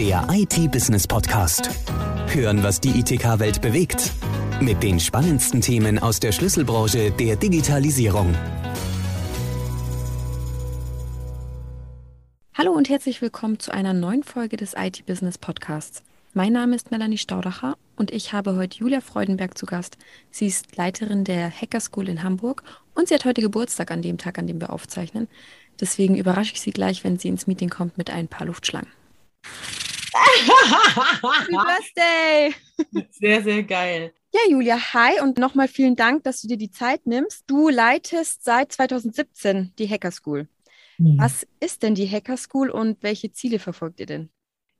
der IT-Business-Podcast. Hören, was die ITK-Welt bewegt. Mit den spannendsten Themen aus der Schlüsselbranche der Digitalisierung. Hallo und herzlich willkommen zu einer neuen Folge des IT-Business-Podcasts. Mein Name ist Melanie Staudacher und ich habe heute Julia Freudenberg zu Gast. Sie ist Leiterin der Hacker School in Hamburg und sie hat heute Geburtstag an dem Tag, an dem wir aufzeichnen. Deswegen überrasche ich sie gleich, wenn sie ins Meeting kommt mit ein paar Luftschlangen. Happy Birthday! Sehr, sehr geil. Ja, Julia, hi und nochmal vielen Dank, dass du dir die Zeit nimmst. Du leitest seit 2017 die Hacker School. Mhm. Was ist denn die Hacker School und welche Ziele verfolgt ihr denn?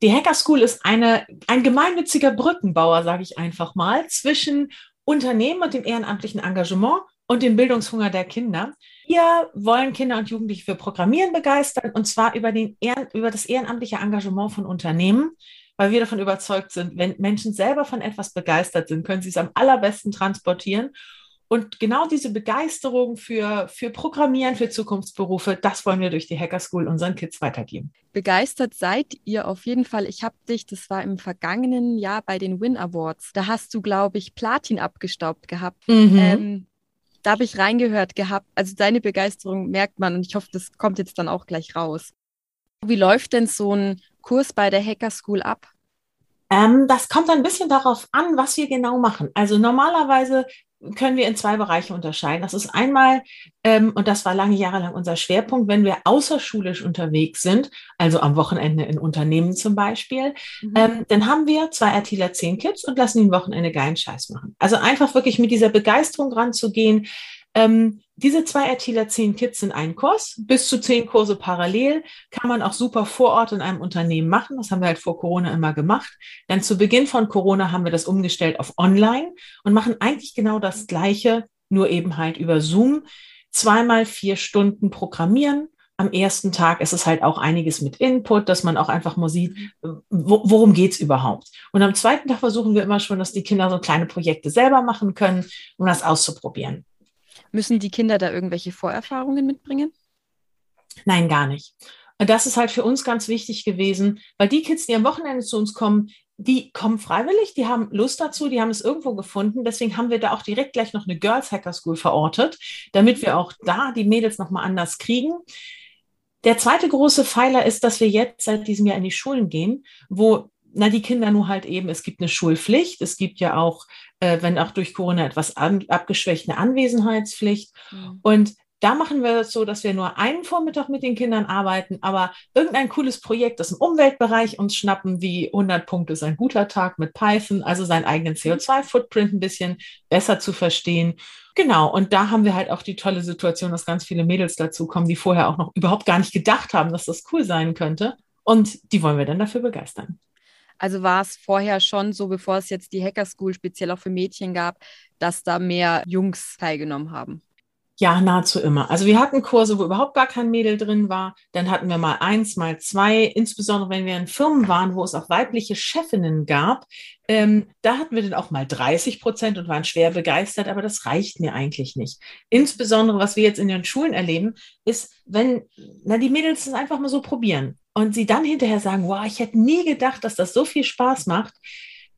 Die Hacker School ist eine, ein gemeinnütziger Brückenbauer, sage ich einfach mal, zwischen Unternehmen und dem ehrenamtlichen Engagement und dem Bildungshunger der Kinder. Wir wollen Kinder und Jugendliche für Programmieren begeistern und zwar über, den Ehren, über das ehrenamtliche Engagement von Unternehmen, weil wir davon überzeugt sind, wenn Menschen selber von etwas begeistert sind, können sie es am allerbesten transportieren und genau diese Begeisterung für, für Programmieren, für Zukunftsberufe, das wollen wir durch die Hacker School unseren Kids weitergeben. Begeistert seid ihr auf jeden Fall. Ich habe dich, das war im vergangenen Jahr bei den Win Awards, da hast du, glaube ich, Platin abgestaubt gehabt. Mhm. Ähm, da habe ich reingehört gehabt. Also deine Begeisterung merkt man und ich hoffe, das kommt jetzt dann auch gleich raus. Wie läuft denn so ein Kurs bei der Hacker School ab? Ähm, das kommt ein bisschen darauf an, was wir genau machen. Also normalerweise können wir in zwei Bereiche unterscheiden. Das ist einmal, ähm, und das war lange Jahre lang unser Schwerpunkt, wenn wir außerschulisch unterwegs sind, also am Wochenende in Unternehmen zum Beispiel, mhm. ähm, dann haben wir zwei RTler zehn Kids und lassen ihn Wochenende geilen Scheiß machen. Also einfach wirklich mit dieser Begeisterung ranzugehen, ähm, diese zwei ITler, zehn Kids sind ein Kurs. Bis zu zehn Kurse parallel kann man auch super vor Ort in einem Unternehmen machen. Das haben wir halt vor Corona immer gemacht. Dann zu Beginn von Corona haben wir das umgestellt auf Online und machen eigentlich genau das Gleiche, nur eben halt über Zoom. Zweimal vier Stunden programmieren. Am ersten Tag ist es halt auch einiges mit Input, dass man auch einfach mal sieht, worum geht's überhaupt. Und am zweiten Tag versuchen wir immer schon, dass die Kinder so kleine Projekte selber machen können, um das auszuprobieren. Müssen die Kinder da irgendwelche Vorerfahrungen mitbringen? Nein, gar nicht. Und das ist halt für uns ganz wichtig gewesen, weil die Kids, die am Wochenende zu uns kommen, die kommen freiwillig, die haben Lust dazu, die haben es irgendwo gefunden. Deswegen haben wir da auch direkt gleich noch eine Girls Hacker School verortet, damit wir auch da die Mädels nochmal anders kriegen. Der zweite große Pfeiler ist, dass wir jetzt seit diesem Jahr in die Schulen gehen, wo na, die Kinder nur halt eben, es gibt eine Schulpflicht, es gibt ja auch, äh, wenn auch durch Corona etwas an, abgeschwächt, eine Anwesenheitspflicht. Mhm. Und da machen wir es so, dass wir nur einen Vormittag mit den Kindern arbeiten, aber irgendein cooles Projekt aus dem Umweltbereich uns schnappen, wie 100 Punkte ist ein guter Tag mit Python, also seinen eigenen CO2-Footprint ein bisschen besser zu verstehen. Genau, und da haben wir halt auch die tolle Situation, dass ganz viele Mädels dazu kommen, die vorher auch noch überhaupt gar nicht gedacht haben, dass das cool sein könnte. Und die wollen wir dann dafür begeistern. Also war es vorher schon so, bevor es jetzt die Hacker School speziell auch für Mädchen gab, dass da mehr Jungs teilgenommen haben? Ja, nahezu immer. Also wir hatten Kurse, wo überhaupt gar kein Mädel drin war. Dann hatten wir mal eins, mal zwei. Insbesondere wenn wir in Firmen waren, wo es auch weibliche Chefinnen gab, ähm, da hatten wir dann auch mal 30 Prozent und waren schwer begeistert. Aber das reicht mir eigentlich nicht. Insbesondere was wir jetzt in den Schulen erleben, ist, wenn na die Mädels es einfach mal so probieren und sie dann hinterher sagen, wow, ich hätte nie gedacht, dass das so viel Spaß macht.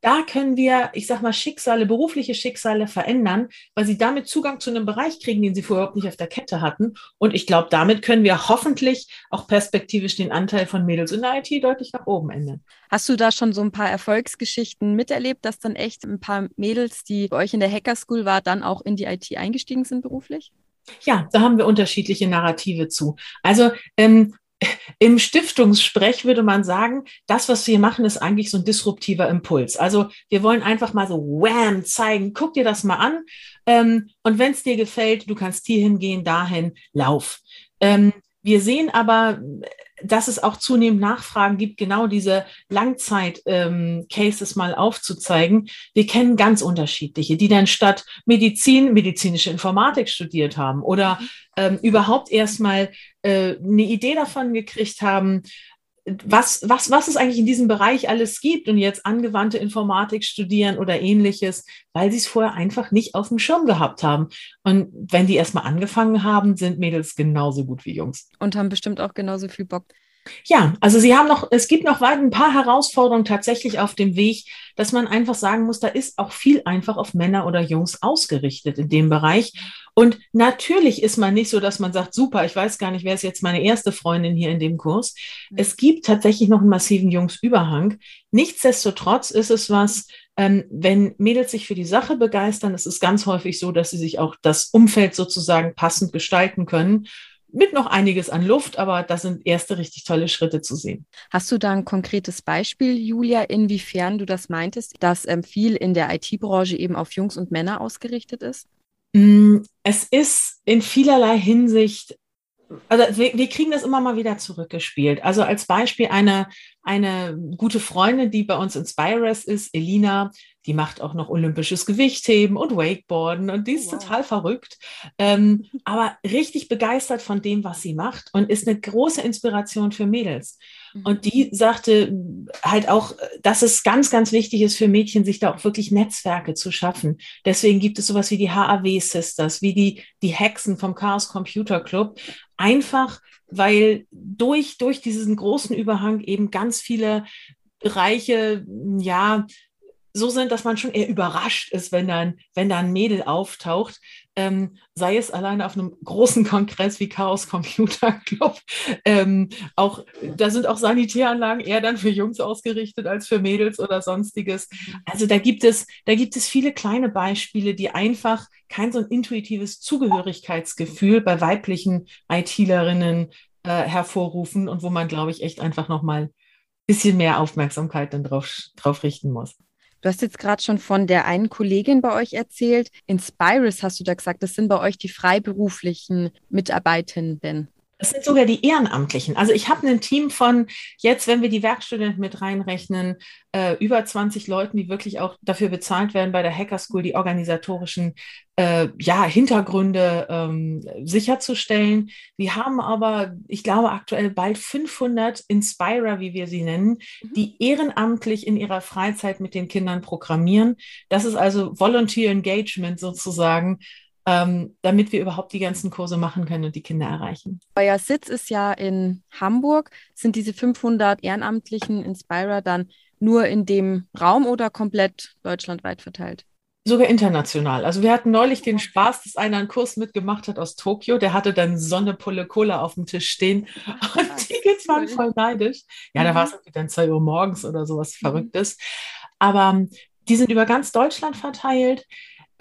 Da können wir, ich sag mal, Schicksale, berufliche Schicksale verändern, weil sie damit Zugang zu einem Bereich kriegen, den sie vorher überhaupt nicht auf der Kette hatten. Und ich glaube, damit können wir hoffentlich auch perspektivisch den Anteil von Mädels in der IT deutlich nach oben ändern. Hast du da schon so ein paar Erfolgsgeschichten miterlebt, dass dann echt ein paar Mädels, die bei euch in der Hacker School war, dann auch in die IT eingestiegen sind beruflich? Ja, da haben wir unterschiedliche Narrative zu. Also ähm, im Stiftungssprech würde man sagen, das, was wir machen, ist eigentlich so ein disruptiver Impuls. Also wir wollen einfach mal so wham zeigen, guck dir das mal an. Ähm, und wenn es dir gefällt, du kannst hier hingehen, dahin, lauf. Ähm, wir sehen aber, dass es auch zunehmend Nachfragen gibt, genau diese Langzeit-Cases ähm, mal aufzuzeigen. Wir kennen ganz unterschiedliche, die dann statt Medizin medizinische Informatik studiert haben oder ähm, überhaupt erstmal äh, eine Idee davon gekriegt haben, was, was, was es eigentlich in diesem Bereich alles gibt und jetzt angewandte Informatik studieren oder ähnliches, weil sie es vorher einfach nicht auf dem Schirm gehabt haben. Und wenn die erstmal angefangen haben, sind Mädels genauso gut wie Jungs. Und haben bestimmt auch genauso viel Bock. Ja, also Sie haben noch, es gibt noch weit ein paar Herausforderungen tatsächlich auf dem Weg, dass man einfach sagen muss, da ist auch viel einfach auf Männer oder Jungs ausgerichtet in dem Bereich. Und natürlich ist man nicht so, dass man sagt, super, ich weiß gar nicht, wer ist jetzt meine erste Freundin hier in dem Kurs. Mhm. Es gibt tatsächlich noch einen massiven Jungsüberhang. Nichtsdestotrotz ist es was, ähm, wenn Mädels sich für die Sache begeistern, es ist ganz häufig so, dass sie sich auch das Umfeld sozusagen passend gestalten können mit noch einiges an Luft, aber da sind erste richtig tolle Schritte zu sehen. Hast du da ein konkretes Beispiel, Julia, inwiefern du das meintest, dass ähm, viel in der IT-Branche eben auf Jungs und Männer ausgerichtet ist? Mm, es ist in vielerlei Hinsicht also wir, wir, kriegen das immer mal wieder zurückgespielt. Also als Beispiel eine, eine gute Freundin, die bei uns in Spires ist, Elina, die macht auch noch olympisches Gewichtheben und Wakeboarden und die ist wow. total verrückt, ähm, aber richtig begeistert von dem, was sie macht und ist eine große Inspiration für Mädels. Mhm. Und die sagte halt auch, dass es ganz, ganz wichtig ist für Mädchen, sich da auch wirklich Netzwerke zu schaffen. Deswegen gibt es sowas wie die HAW Sisters, wie die, die Hexen vom Chaos Computer Club. Einfach, weil durch, durch diesen großen Überhang eben ganz viele Bereiche, ja, so sind, dass man schon eher überrascht ist, wenn dann, wenn da ein Mädel auftaucht, ähm, sei es alleine auf einem großen Kongress wie Chaos Computer Club. Ähm, auch, da sind auch Sanitäranlagen eher dann für Jungs ausgerichtet als für Mädels oder sonstiges. Also da gibt es, da gibt es viele kleine Beispiele, die einfach kein so ein intuitives Zugehörigkeitsgefühl bei weiblichen ITlerinnen äh, hervorrufen und wo man, glaube ich, echt einfach nochmal ein bisschen mehr Aufmerksamkeit dann drauf, drauf richten muss. Du hast jetzt gerade schon von der einen Kollegin bei euch erzählt. Inspirus hast du da gesagt, das sind bei euch die freiberuflichen Mitarbeitenden. Das sind sogar die Ehrenamtlichen. Also ich habe ein Team von jetzt, wenn wir die Werkstudenten mit reinrechnen, äh, über 20 Leuten, die wirklich auch dafür bezahlt werden, bei der Hacker School die organisatorischen äh, ja, Hintergründe ähm, sicherzustellen. Wir haben aber, ich glaube, aktuell bald 500 Inspirer, wie wir sie nennen, mhm. die ehrenamtlich in ihrer Freizeit mit den Kindern programmieren. Das ist also Volunteer Engagement sozusagen ähm, damit wir überhaupt die ganzen Kurse machen können und die Kinder erreichen. Euer Sitz ist ja in Hamburg. Sind diese 500 ehrenamtlichen Inspirer dann nur in dem Raum oder komplett deutschlandweit verteilt? Sogar international. Also wir hatten neulich den Spaß, dass einer einen Kurs mitgemacht hat aus Tokio. Der hatte dann Sonne Pulle Cola auf dem Tisch stehen und die Kids waren voll neidisch. Ja, da mhm. war es dann 2 Uhr morgens oder sowas mhm. Verrücktes. Aber ähm, die sind über ganz Deutschland verteilt.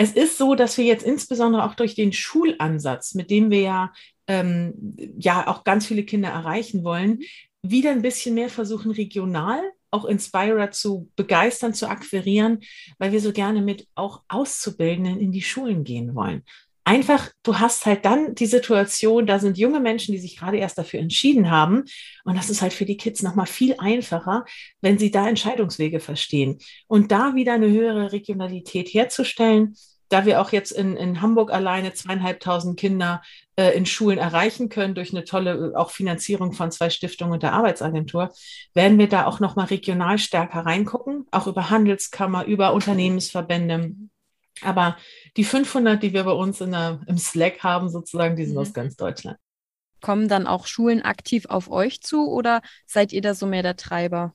Es ist so, dass wir jetzt insbesondere auch durch den Schulansatz, mit dem wir ja, ähm, ja auch ganz viele Kinder erreichen wollen, wieder ein bisschen mehr versuchen, regional auch Inspirer zu begeistern, zu akquirieren, weil wir so gerne mit auch Auszubildenden in die Schulen gehen wollen. Einfach, du hast halt dann die Situation, da sind junge Menschen, die sich gerade erst dafür entschieden haben. Und das ist halt für die Kids nochmal viel einfacher, wenn sie da Entscheidungswege verstehen. Und da wieder eine höhere Regionalität herzustellen, da wir auch jetzt in, in Hamburg alleine zweieinhalbtausend Kinder äh, in Schulen erreichen können durch eine tolle äh, auch Finanzierung von zwei Stiftungen und der Arbeitsagentur, werden wir da auch nochmal regional stärker reingucken, auch über Handelskammer, über Unternehmensverbände. Aber die 500, die wir bei uns in der, im Slack haben, sozusagen, die sind mhm. aus ganz Deutschland. Kommen dann auch Schulen aktiv auf euch zu oder seid ihr da so mehr der Treiber?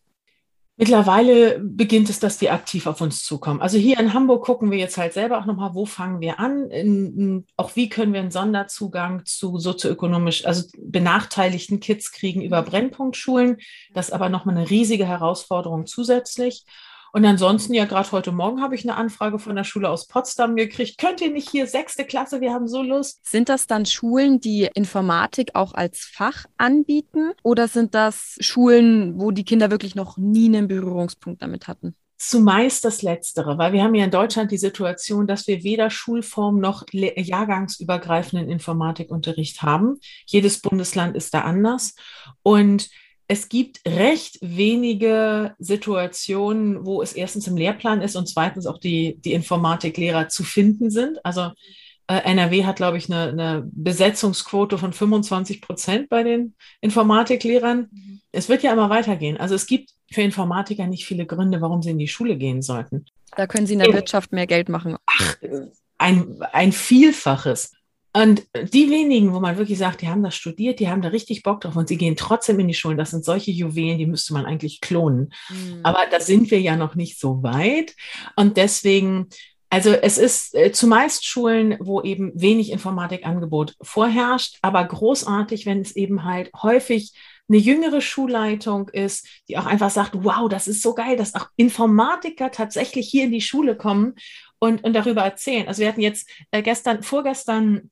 Mittlerweile beginnt es, dass die aktiv auf uns zukommen. Also hier in Hamburg gucken wir jetzt halt selber auch nochmal, wo fangen wir an? In, in, auch wie können wir einen Sonderzugang zu sozioökonomisch, also benachteiligten Kids kriegen über Brennpunktschulen. Das ist aber nochmal eine riesige Herausforderung zusätzlich. Und ansonsten, ja, gerade heute Morgen habe ich eine Anfrage von der Schule aus Potsdam gekriegt. Könnt ihr nicht hier sechste Klasse? Wir haben so Lust. Sind das dann Schulen, die Informatik auch als Fach anbieten? Oder sind das Schulen, wo die Kinder wirklich noch nie einen Berührungspunkt damit hatten? Zumeist das Letztere, weil wir haben ja in Deutschland die Situation, dass wir weder Schulform noch jahrgangsübergreifenden Informatikunterricht haben. Jedes Bundesland ist da anders. Und es gibt recht wenige Situationen, wo es erstens im Lehrplan ist und zweitens auch die, die Informatiklehrer zu finden sind. Also äh, NRW hat, glaube ich, eine, eine, Besetzungsquote von 25 Prozent bei den Informatiklehrern. Mhm. Es wird ja immer weitergehen. Also es gibt für Informatiker nicht viele Gründe, warum sie in die Schule gehen sollten. Da können sie in der Wirtschaft mehr Geld machen. Ach, ein, ein Vielfaches. Und die wenigen, wo man wirklich sagt, die haben das studiert, die haben da richtig Bock drauf und sie gehen trotzdem in die Schulen, das sind solche Juwelen, die müsste man eigentlich klonen. Mhm. Aber da sind wir ja noch nicht so weit. Und deswegen also es ist äh, zumeist Schulen, wo eben wenig Informatikangebot vorherrscht, aber großartig, wenn es eben halt häufig eine jüngere Schulleitung ist, die auch einfach sagt, wow, das ist so geil, dass auch Informatiker tatsächlich hier in die Schule kommen und, und darüber erzählen. Also wir hatten jetzt äh, gestern, vorgestern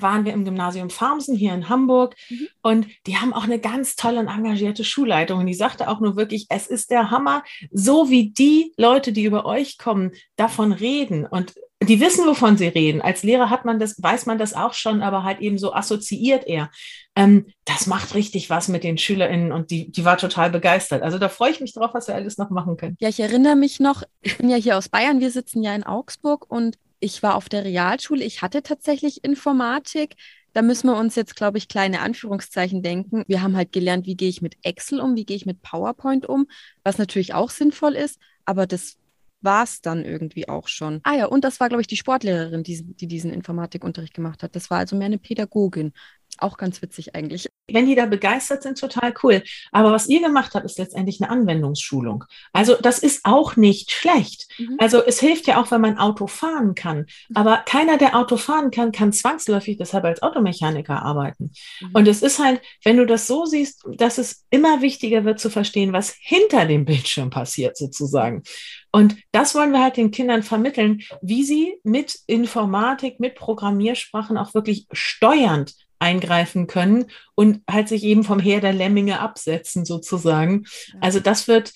waren wir im Gymnasium Farmsen hier in Hamburg mhm. und die haben auch eine ganz tolle und engagierte Schulleitung. Und die sagte auch nur wirklich, es ist der Hammer, so wie die Leute, die über euch kommen, davon reden und die wissen, wovon sie reden. Als Lehrer hat man das, weiß man das auch schon, aber halt eben so assoziiert er. Ähm, das macht richtig was mit den SchülerInnen und die, die war total begeistert. Also da freue ich mich drauf, was wir alles noch machen können. Ja, ich erinnere mich noch, ich bin ja hier aus Bayern, wir sitzen ja in Augsburg und ich war auf der Realschule, ich hatte tatsächlich Informatik. Da müssen wir uns jetzt, glaube ich, kleine Anführungszeichen denken. Wir haben halt gelernt, wie gehe ich mit Excel um, wie gehe ich mit PowerPoint um, was natürlich auch sinnvoll ist, aber das war es dann irgendwie auch schon. Ah ja, und das war, glaube ich, die Sportlehrerin, die, die diesen Informatikunterricht gemacht hat. Das war also mehr eine Pädagogin. Auch ganz witzig eigentlich. Wenn die da begeistert sind, total cool. Aber was ihr gemacht habt, ist letztendlich eine Anwendungsschulung. Also das ist auch nicht schlecht. Mhm. Also es hilft ja auch, wenn man Auto fahren kann. Aber keiner, der Auto fahren kann, kann zwangsläufig deshalb als Automechaniker arbeiten. Mhm. Und es ist halt, wenn du das so siehst, dass es immer wichtiger wird zu verstehen, was hinter dem Bildschirm passiert sozusagen. Und das wollen wir halt den Kindern vermitteln, wie sie mit Informatik, mit Programmiersprachen auch wirklich steuernd eingreifen können und halt sich eben vom Heer der Lemminge absetzen sozusagen. Also das wird,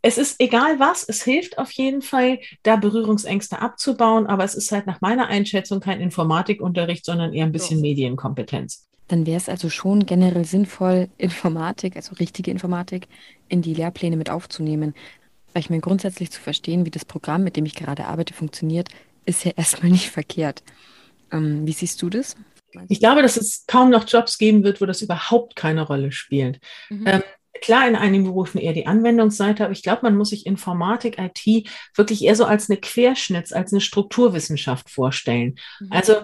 es ist egal was, es hilft auf jeden Fall, da Berührungsängste abzubauen, aber es ist halt nach meiner Einschätzung kein Informatikunterricht, sondern eher ein bisschen Medienkompetenz. Dann wäre es also schon generell sinnvoll, Informatik, also richtige Informatik, in die Lehrpläne mit aufzunehmen. Weil ich mir grundsätzlich zu verstehen, wie das Programm, mit dem ich gerade arbeite, funktioniert, ist ja erstmal nicht verkehrt. Ähm, wie siehst du das? Ich glaube, dass es kaum noch Jobs geben wird, wo das überhaupt keine Rolle spielt. Mhm. Ähm, klar, in einigen Berufen eher die Anwendungsseite, aber ich glaube, man muss sich Informatik, IT wirklich eher so als eine Querschnitts-, als eine Strukturwissenschaft vorstellen. Mhm. Also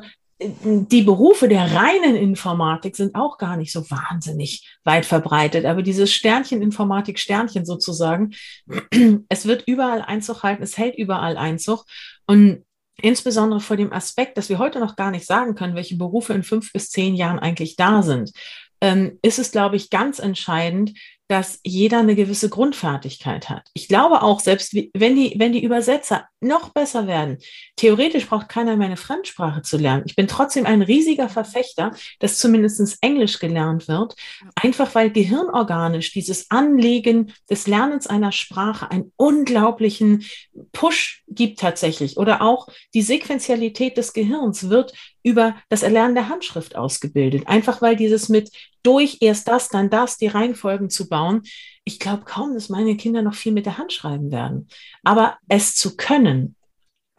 die Berufe der reinen Informatik sind auch gar nicht so wahnsinnig weit verbreitet. Aber dieses Sternchen Informatik, Sternchen sozusagen, es wird überall Einzug halten, es hält überall Einzug. Und Insbesondere vor dem Aspekt, dass wir heute noch gar nicht sagen können, welche Berufe in fünf bis zehn Jahren eigentlich da sind, ähm, ist es, glaube ich, ganz entscheidend, dass jeder eine gewisse Grundfertigkeit hat. Ich glaube auch, selbst wenn die, wenn die Übersetzer noch besser werden, theoretisch braucht keiner mehr eine Fremdsprache zu lernen. Ich bin trotzdem ein riesiger Verfechter, dass zumindest Englisch gelernt wird, einfach weil gehirnorganisch dieses Anlegen des Lernens einer Sprache einen unglaublichen Push gibt tatsächlich. Oder auch die Sequenzialität des Gehirns wird über das Erlernen der Handschrift ausgebildet. Einfach weil dieses mit durch erst das, dann das, die Reihenfolgen zu bauen. Ich glaube kaum, dass meine Kinder noch viel mit der Hand schreiben werden. Aber es zu können,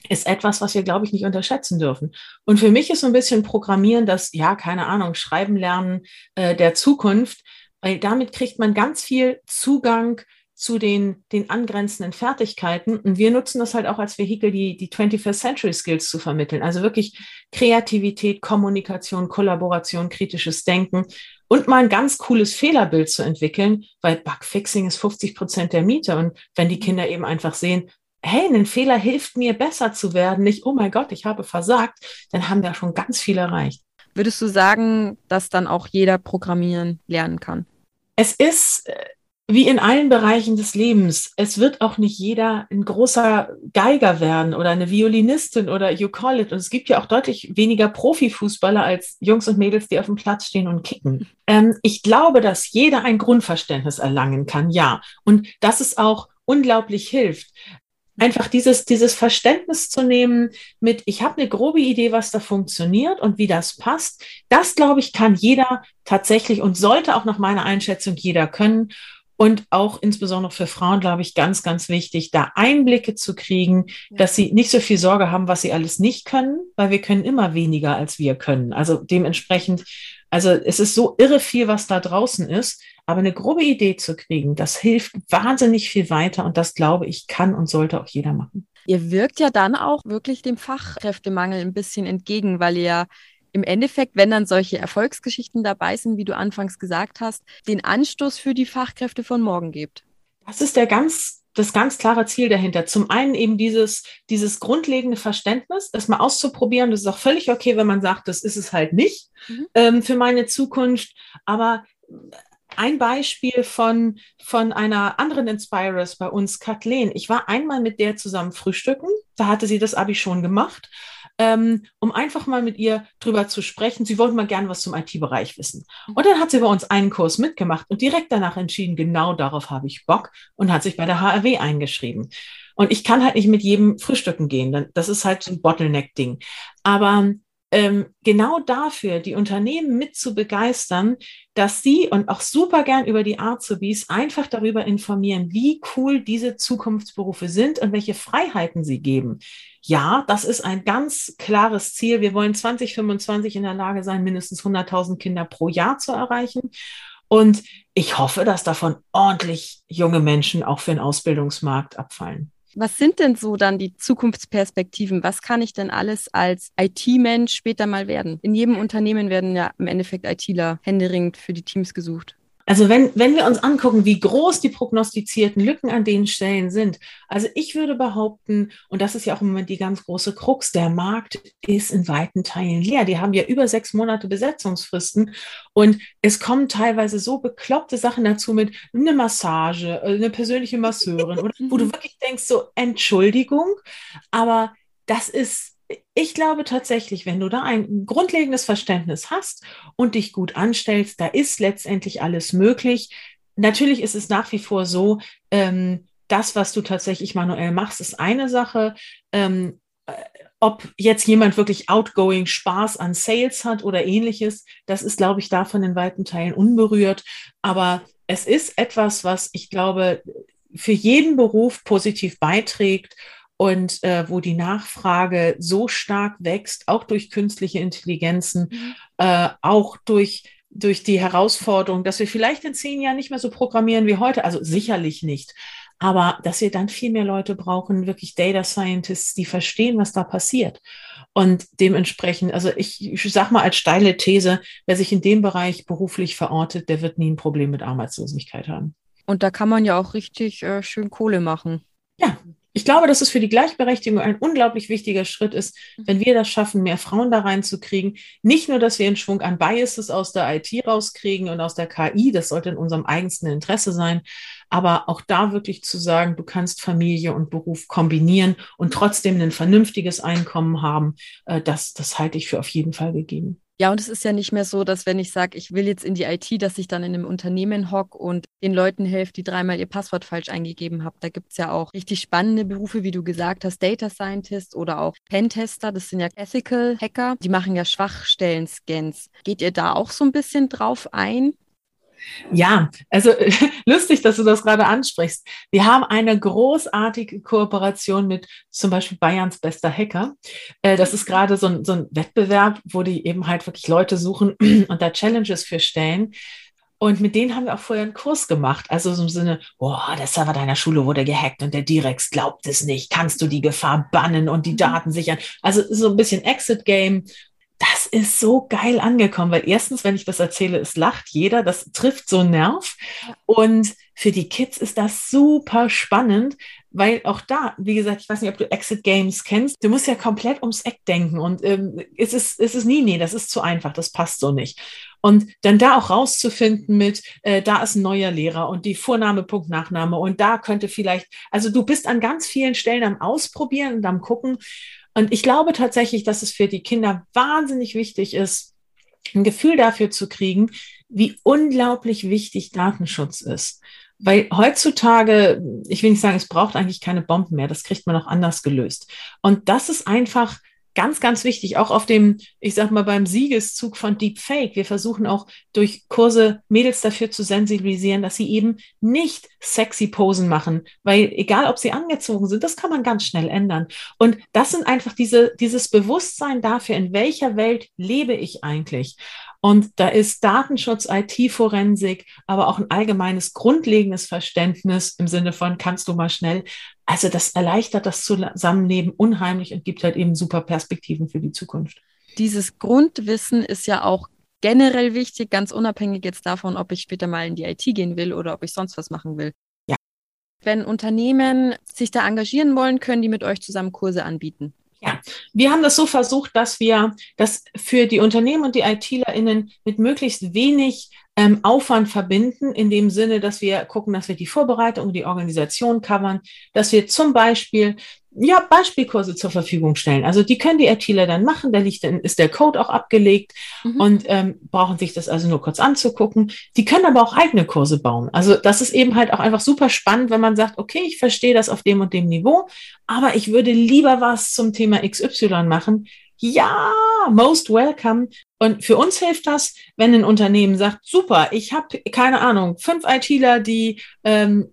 ist etwas, was wir, glaube ich, nicht unterschätzen dürfen. Und für mich ist so ein bisschen Programmieren das, ja, keine Ahnung, Schreiben lernen äh, der Zukunft, weil damit kriegt man ganz viel Zugang zu den, den angrenzenden Fertigkeiten. Und wir nutzen das halt auch als Vehikel, die, die 21st Century Skills zu vermitteln. Also wirklich Kreativität, Kommunikation, Kollaboration, kritisches Denken und mal ein ganz cooles Fehlerbild zu entwickeln, weil Bugfixing ist 50 Prozent der Miete. Und wenn die Kinder eben einfach sehen, hey, ein Fehler hilft mir besser zu werden, nicht, oh mein Gott, ich habe versagt, dann haben wir schon ganz viel erreicht. Würdest du sagen, dass dann auch jeder programmieren lernen kann? Es ist äh, wie in allen Bereichen des Lebens, es wird auch nicht jeder ein großer Geiger werden oder eine Violinistin oder you call it. Und es gibt ja auch deutlich weniger Profifußballer als Jungs und Mädels, die auf dem Platz stehen und kicken. Ähm, ich glaube, dass jeder ein Grundverständnis erlangen kann, ja. Und dass es auch unglaublich hilft. Einfach dieses, dieses Verständnis zu nehmen mit, ich habe eine grobe Idee, was da funktioniert und wie das passt. Das, glaube ich, kann jeder tatsächlich und sollte auch nach meiner Einschätzung jeder können. Und auch insbesondere für Frauen, glaube ich, ganz, ganz wichtig, da Einblicke zu kriegen, ja. dass sie nicht so viel Sorge haben, was sie alles nicht können, weil wir können immer weniger, als wir können. Also dementsprechend, also es ist so irre viel, was da draußen ist. Aber eine grobe Idee zu kriegen, das hilft wahnsinnig viel weiter und das glaube ich kann und sollte auch jeder machen. Ihr wirkt ja dann auch wirklich dem Fachkräftemangel ein bisschen entgegen, weil ihr im Endeffekt, wenn dann solche Erfolgsgeschichten dabei sind, wie du anfangs gesagt hast, den Anstoß für die Fachkräfte von morgen gibt. Das ist der ganz das ganz klare Ziel dahinter. Zum einen eben dieses, dieses grundlegende Verständnis, das mal auszuprobieren. Das ist auch völlig okay, wenn man sagt, das ist es halt nicht mhm. ähm, für meine Zukunft. Aber ein Beispiel von, von einer anderen Inspirers bei uns, Kathleen. Ich war einmal mit der zusammen frühstücken. Da hatte sie das Abi schon gemacht, ähm, um einfach mal mit ihr drüber zu sprechen. Sie wollte mal gerne was zum IT-Bereich wissen. Und dann hat sie bei uns einen Kurs mitgemacht und direkt danach entschieden, genau darauf habe ich Bock und hat sich bei der HRW eingeschrieben. Und ich kann halt nicht mit jedem frühstücken gehen. Das ist halt so ein Bottleneck-Ding. Aber ähm, genau dafür die Unternehmen mit zu begeistern, dass sie und auch super gern über die Azubis einfach darüber informieren, wie cool diese Zukunftsberufe sind und welche Freiheiten sie geben. Ja, das ist ein ganz klares Ziel. Wir wollen 2025 in der Lage sein, mindestens 100.000 Kinder pro Jahr zu erreichen. Und ich hoffe, dass davon ordentlich junge Menschen auch für den Ausbildungsmarkt abfallen. Was sind denn so dann die Zukunftsperspektiven? Was kann ich denn alles als IT-Mensch später mal werden? In jedem Unternehmen werden ja im Endeffekt ITler händeringend für die Teams gesucht. Also wenn, wenn wir uns angucken, wie groß die prognostizierten Lücken an den Stellen sind, also ich würde behaupten, und das ist ja auch im Moment die ganz große Krux, der Markt ist in weiten Teilen leer. Die haben ja über sechs Monate Besetzungsfristen und es kommen teilweise so bekloppte Sachen dazu mit eine Massage, eine persönliche Masseurin, oder, wo du wirklich denkst, so Entschuldigung, aber das ist ich glaube tatsächlich, wenn du da ein grundlegendes Verständnis hast und dich gut anstellst, da ist letztendlich alles möglich. Natürlich ist es nach wie vor so, ähm, das, was du tatsächlich manuell machst, ist eine Sache. Ähm, äh, ob jetzt jemand wirklich outgoing Spaß an Sales hat oder ähnliches, das ist, glaube ich, davon in weiten Teilen unberührt. Aber es ist etwas, was ich glaube, für jeden Beruf positiv beiträgt und äh, wo die Nachfrage so stark wächst, auch durch künstliche Intelligenzen, mhm. äh, auch durch durch die Herausforderung, dass wir vielleicht in zehn Jahren nicht mehr so programmieren wie heute, also sicherlich nicht, aber dass wir dann viel mehr Leute brauchen, wirklich Data Scientists, die verstehen, was da passiert. Und dementsprechend, also ich, ich sag mal als steile These, wer sich in dem Bereich beruflich verortet, der wird nie ein Problem mit Arbeitslosigkeit haben. Und da kann man ja auch richtig äh, schön Kohle machen. Ja, ich glaube, dass es für die Gleichberechtigung ein unglaublich wichtiger Schritt ist, mhm. wenn wir das schaffen, mehr Frauen da reinzukriegen. Nicht nur, dass wir einen Schwung an Biases aus der IT rauskriegen und aus der KI, das sollte in unserem eigensten Interesse sein, aber auch da wirklich zu sagen, du kannst Familie und Beruf kombinieren und trotzdem ein vernünftiges Einkommen haben, äh, das, das halte ich für auf jeden Fall gegeben. Ja, und es ist ja nicht mehr so, dass wenn ich sage, ich will jetzt in die IT, dass ich dann in einem Unternehmen hock und den Leuten helfe, die dreimal ihr Passwort falsch eingegeben haben. Da gibt es ja auch richtig spannende Berufe, wie du gesagt hast, Data Scientist oder auch Pentester, das sind ja Ethical Hacker, die machen ja Schwachstellen-Scans. Geht ihr da auch so ein bisschen drauf ein? Ja, also lustig, dass du das gerade ansprichst. Wir haben eine großartige Kooperation mit zum Beispiel Bayerns bester Hacker. Äh, das ist gerade so ein, so ein Wettbewerb, wo die eben halt wirklich Leute suchen und da Challenges für stellen. Und mit denen haben wir auch vorher einen Kurs gemacht. Also so im Sinne, boah, der Server deiner Schule wurde gehackt und der Direx glaubt es nicht. Kannst du die Gefahr bannen und die mhm. Daten sichern? Also so ein bisschen Exit-Game das ist so geil angekommen, weil erstens, wenn ich das erzähle, es lacht jeder, das trifft so einen Nerv. Und für die Kids ist das super spannend, weil auch da, wie gesagt, ich weiß nicht, ob du Exit Games kennst, du musst ja komplett ums Eck denken und ähm, es, ist, es ist nie, nee, das ist zu einfach, das passt so nicht. Und dann da auch rauszufinden mit, äh, da ist ein neuer Lehrer und die Vorname, Punkt, Nachname und da könnte vielleicht, also du bist an ganz vielen Stellen am Ausprobieren und am Gucken und ich glaube tatsächlich, dass es für die Kinder wahnsinnig wichtig ist, ein Gefühl dafür zu kriegen, wie unglaublich wichtig Datenschutz ist. Weil heutzutage, ich will nicht sagen, es braucht eigentlich keine Bomben mehr, das kriegt man auch anders gelöst. Und das ist einfach ganz, ganz wichtig, auch auf dem, ich sag mal, beim Siegeszug von Deepfake. Wir versuchen auch durch Kurse Mädels dafür zu sensibilisieren, dass sie eben nicht sexy Posen machen, weil egal, ob sie angezogen sind, das kann man ganz schnell ändern. Und das sind einfach diese, dieses Bewusstsein dafür, in welcher Welt lebe ich eigentlich. Und da ist Datenschutz, IT-Forensik, aber auch ein allgemeines grundlegendes Verständnis im Sinne von, kannst du mal schnell. Also das erleichtert das Zusammenleben unheimlich und gibt halt eben super Perspektiven für die Zukunft. dieses Grundwissen ist ja auch generell wichtig, ganz unabhängig jetzt davon, ob ich später mal in die IT gehen will oder ob ich sonst was machen will. Ja. Wenn Unternehmen sich da engagieren wollen, können die mit euch zusammen Kurse anbieten. Ja, wir haben das so versucht, dass wir das für die Unternehmen und die ITlerInnen mit möglichst wenig ähm, Aufwand verbinden, in dem Sinne, dass wir gucken, dass wir die Vorbereitung, die Organisation covern, dass wir zum Beispiel ja, Beispielkurse zur Verfügung stellen. Also die können die ITler dann machen, da liegt dann, ist der Code auch abgelegt mhm. und ähm, brauchen sich das also nur kurz anzugucken. Die können aber auch eigene Kurse bauen. Also das ist eben halt auch einfach super spannend, wenn man sagt, okay, ich verstehe das auf dem und dem Niveau, aber ich würde lieber was zum Thema XY machen ja, most welcome. Und für uns hilft das, wenn ein Unternehmen sagt, super, ich habe, keine Ahnung, fünf ITler, die ähm,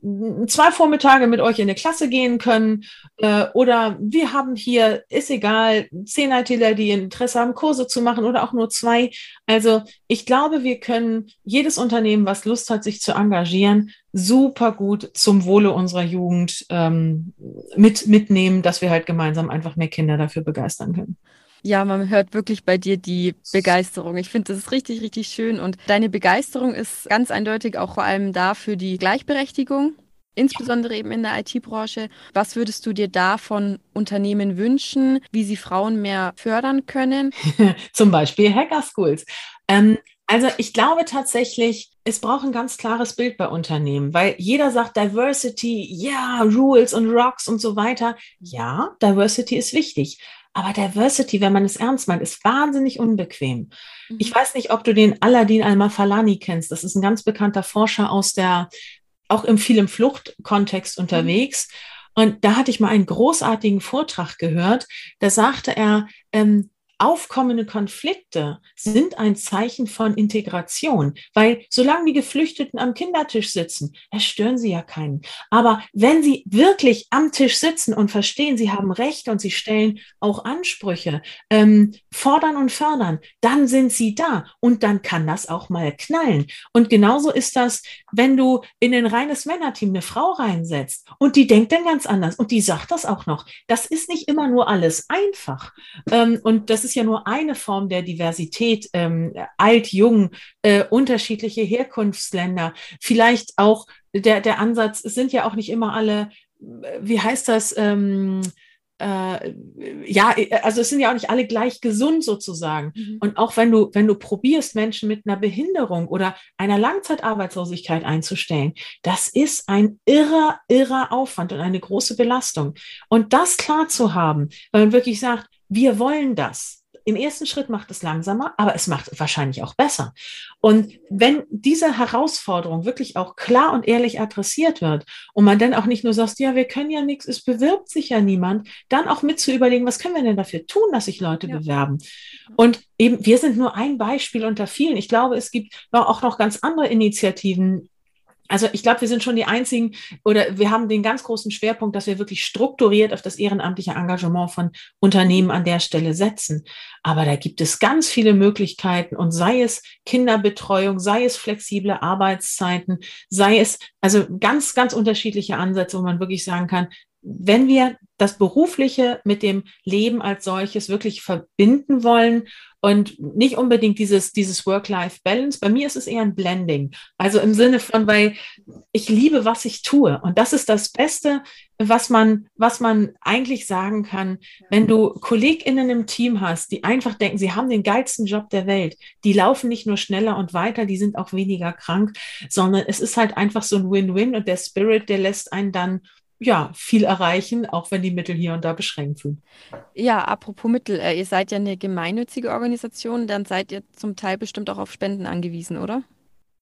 zwei Vormittage mit euch in eine Klasse gehen können. Äh, oder wir haben hier, ist egal, zehn ITler, die Interesse haben, Kurse zu machen oder auch nur zwei. Also ich glaube, wir können jedes Unternehmen, was Lust hat, sich zu engagieren, super gut zum Wohle unserer Jugend ähm, mit, mitnehmen, dass wir halt gemeinsam einfach mehr Kinder dafür begeistern können. Ja, man hört wirklich bei dir die Begeisterung. Ich finde, das ist richtig, richtig schön. Und deine Begeisterung ist ganz eindeutig auch vor allem da für die Gleichberechtigung, insbesondere eben in der IT-Branche. Was würdest du dir da von Unternehmen wünschen, wie sie Frauen mehr fördern können? Zum Beispiel Hacker Schools. Ähm, also ich glaube tatsächlich, es braucht ein ganz klares Bild bei Unternehmen, weil jeder sagt Diversity, ja, Rules und Rocks und so weiter. Ja, Diversity ist wichtig. Aber Diversity, wenn man es ernst meint, ist wahnsinnig unbequem. Mhm. Ich weiß nicht, ob du den Aladdin Al-Mafalani kennst. Das ist ein ganz bekannter Forscher aus der, auch im viel im Fluchtkontext mhm. unterwegs. Mhm. Und da hatte ich mal einen großartigen Vortrag gehört. Da sagte er, ähm, aufkommende Konflikte sind ein Zeichen von Integration, weil solange die Geflüchteten am Kindertisch sitzen, erstören sie ja keinen. Aber wenn sie wirklich am Tisch sitzen und verstehen, sie haben Rechte und sie stellen auch Ansprüche, ähm, fordern und fördern, dann sind sie da und dann kann das auch mal knallen. Und genauso ist das, wenn du in ein reines Männerteam eine Frau reinsetzt und die denkt dann ganz anders und die sagt das auch noch. Das ist nicht immer nur alles einfach. Ähm, und das ist ja nur eine Form der Diversität, ähm, alt, jung, äh, unterschiedliche Herkunftsländer, vielleicht auch der, der Ansatz, es sind ja auch nicht immer alle, wie heißt das, ähm, äh, ja, also es sind ja auch nicht alle gleich gesund sozusagen. Mhm. Und auch wenn du, wenn du probierst, Menschen mit einer Behinderung oder einer Langzeitarbeitslosigkeit einzustellen, das ist ein irrer, irrer Aufwand und eine große Belastung. Und das klar zu haben, weil man wirklich sagt, wir wollen das. Im ersten Schritt macht es langsamer, aber es macht wahrscheinlich auch besser. Und wenn diese Herausforderung wirklich auch klar und ehrlich adressiert wird und man dann auch nicht nur sagt, ja, wir können ja nichts, es bewirbt sich ja niemand, dann auch mit zu überlegen, was können wir denn dafür tun, dass sich Leute ja. bewerben? Und eben, wir sind nur ein Beispiel unter vielen. Ich glaube, es gibt auch noch ganz andere Initiativen, also ich glaube, wir sind schon die einzigen oder wir haben den ganz großen Schwerpunkt, dass wir wirklich strukturiert auf das ehrenamtliche Engagement von Unternehmen an der Stelle setzen. Aber da gibt es ganz viele Möglichkeiten und sei es Kinderbetreuung, sei es flexible Arbeitszeiten, sei es also ganz, ganz unterschiedliche Ansätze, wo man wirklich sagen kann, wenn wir das Berufliche mit dem Leben als solches wirklich verbinden wollen und nicht unbedingt dieses, dieses Work-Life-Balance. Bei mir ist es eher ein Blending. Also im Sinne von, weil ich liebe, was ich tue. Und das ist das Beste, was man, was man eigentlich sagen kann, wenn du KollegInnen im Team hast, die einfach denken, sie haben den geilsten Job der Welt. Die laufen nicht nur schneller und weiter, die sind auch weniger krank, sondern es ist halt einfach so ein Win-Win und der Spirit, der lässt einen dann ja, viel erreichen, auch wenn die Mittel hier und da beschränkt sind. Ja, apropos Mittel, äh, ihr seid ja eine gemeinnützige Organisation, dann seid ihr zum Teil bestimmt auch auf Spenden angewiesen, oder?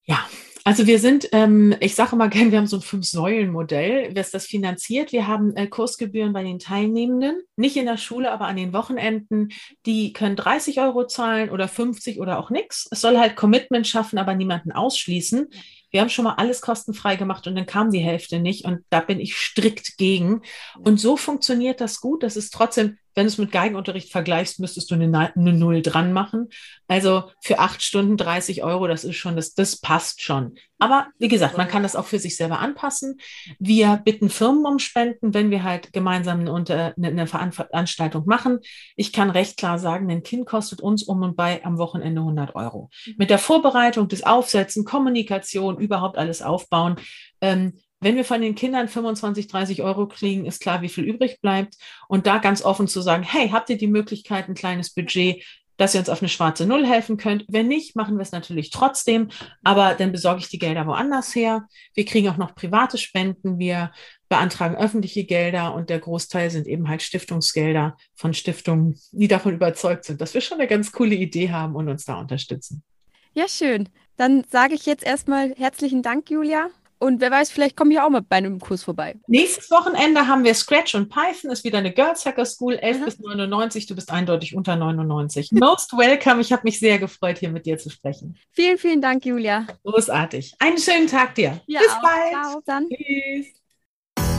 Ja, also wir sind, ähm, ich sage mal gerne, wir haben so ein Fünf-Säulen-Modell. Wer ist das finanziert? Wir haben äh, Kursgebühren bei den Teilnehmenden, nicht in der Schule, aber an den Wochenenden. Die können 30 Euro zahlen oder 50 oder auch nichts. Es soll halt Commitment schaffen, aber niemanden ausschließen wir haben schon mal alles kostenfrei gemacht und dann kam die Hälfte nicht und da bin ich strikt gegen. Und so funktioniert das gut. Das ist trotzdem Wenn du es mit Geigenunterricht vergleichst, müsstest du eine, eine Null dran machen. Also für acht Stunden 30 Euro, das ist schon, das, das passt schon. Aber wie gesagt, man kann das auch für sich selber anpassen. Wir bitten Firmen um Spenden, wenn wir halt gemeinsam eine, eine, eine Veranstaltung machen. Ich kann recht klar sagen, ein Kind kostet uns um und bei am Wochenende 100 Euro. Mit der Vorbereitung, des Aufsetzen, Kommunikation, überhaupt alles aufbauen. Ähm, wenn wir von den Kindern 25, 30 Euro kriegen, ist klar, wie viel übrig bleibt. Und da ganz offen zu sagen, hey, habt ihr die Möglichkeit, ein kleines Budget, dass ihr uns auf eine schwarze Null helfen könnt? Wenn nicht, machen wir es natürlich trotzdem, aber dann besorge ich die Gelder woanders her. Wir kriegen auch noch private Spenden. Wir beantragen öffentliche Gelder und der Großteil sind eben halt Stiftungsgelder von Stiftungen, die davon überzeugt sind, dass wir schon eine ganz coole Idee haben und uns da unterstützen. Ja, schön. Dann sage ich jetzt erstmal herzlichen Dank, Julia, und wer weiß, vielleicht komme ich auch mal bei einem Kurs vorbei. Nächstes Wochenende haben wir Scratch und Python. Ist wieder eine Girls Hacker School, 11 mhm. bis 99. Du bist eindeutig unter 99. Most welcome. Ich habe mich sehr gefreut, hier mit dir zu sprechen. Vielen, vielen Dank, Julia. Großartig. Einen schönen Tag dir. Ja, bis auch. bald. Ciao, dann. Tschüss.